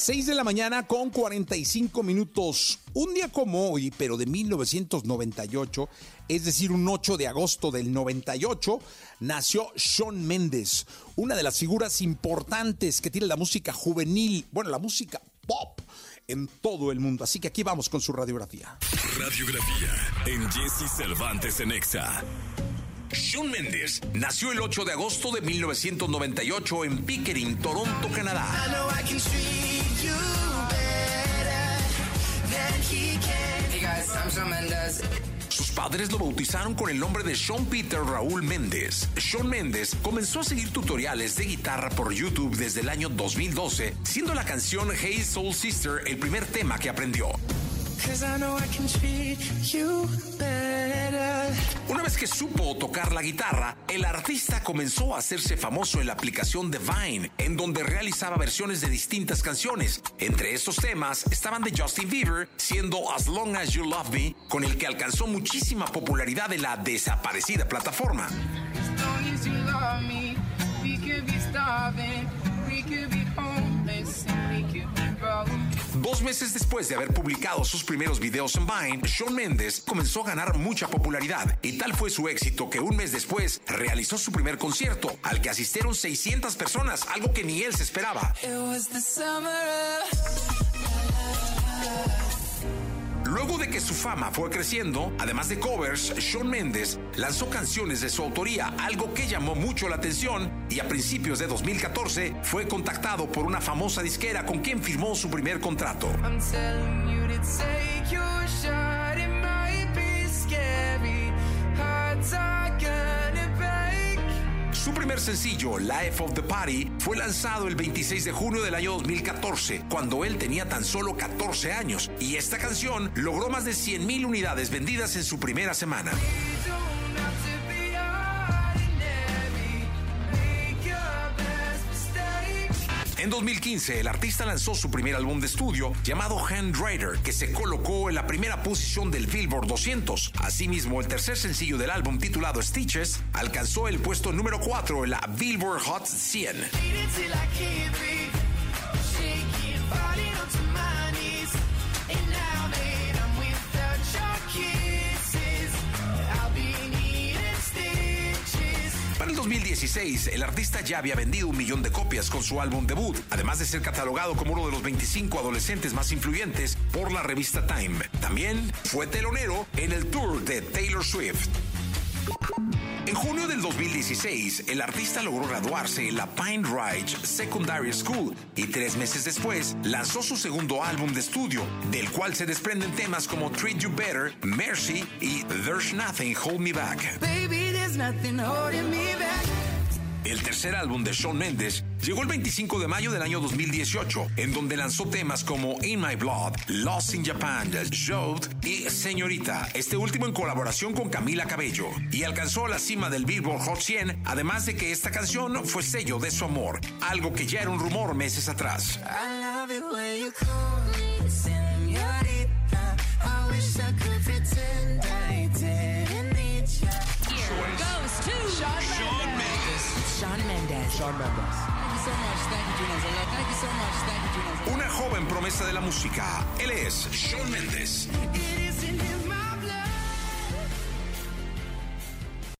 6 de la mañana con 45 minutos. Un día como hoy, pero de 1998, es decir, un 8 de agosto del 98, nació Shawn Mendes, una de las figuras importantes que tiene la música juvenil, bueno, la música pop en todo el mundo. Así que aquí vamos con su radiografía. Radiografía en Jesse Cervantes en Exa. Shawn Mendes nació el 8 de agosto de 1998 en Pickering, Toronto, Canadá. Mendes. Sus padres lo bautizaron con el nombre de Sean Peter Raúl Méndez. Shawn Mendes comenzó a seguir tutoriales de guitarra por YouTube desde el año 2012, siendo la canción Hey Soul Sister el primer tema que aprendió. Una vez que supo tocar la guitarra, el artista comenzó a hacerse famoso en la aplicación de Vine, en donde realizaba versiones de distintas canciones. Entre estos temas estaban de Justin Bieber, siendo As Long As You Love Me, con el que alcanzó muchísima popularidad en la desaparecida plataforma. As long as you love me, we Dos meses después de haber publicado sus primeros videos en Vine, Shawn Mendes comenzó a ganar mucha popularidad y tal fue su éxito que un mes después realizó su primer concierto, al que asistieron 600 personas, algo que ni él se esperaba. Luego de que su fama fue creciendo, además de covers, Shawn Mendes lanzó canciones de su autoría, algo que llamó mucho la atención y a principios de 2014 fue contactado por una famosa disquera con quien firmó su primer contrato. Primer sencillo, Life of the Party, fue lanzado el 26 de junio del año 2014, cuando él tenía tan solo 14 años, y esta canción logró más de 100.000 unidades vendidas en su primera semana. En 2015, el artista lanzó su primer álbum de estudio llamado Handwriter, que se colocó en la primera posición del Billboard 200. Asimismo, el tercer sencillo del álbum titulado Stitches alcanzó el puesto número 4 en la Billboard Hot 100. 2016, el artista ya había vendido un millón de copias con su álbum debut, además de ser catalogado como uno de los 25 adolescentes más influyentes por la revista Time. También fue telonero en el tour de Taylor Swift. En junio del 2016, el artista logró graduarse en la Pine Ridge Secondary School y tres meses después lanzó su segundo álbum de estudio, del cual se desprenden temas como Treat You Better, Mercy y There's Nothing Hold Me Back. Baby, tercer álbum de Shawn Mendes llegó el 25 de mayo del año 2018, en donde lanzó temas como In My Blood, Lost in Japan, Showed y Señorita, este último en colaboración con Camila Cabello, y alcanzó la cima del Billboard Hot 100, además de que esta canción fue sello de su amor, algo que ya era un rumor meses atrás. I Sean Mendes. Sean Mendes. Shawn Mendes. Thank you so much. Thank you, Juno. Thank you so much. Thank you, Juno. Una joven promesa de la música, él es Shawn Mendes. It isn't in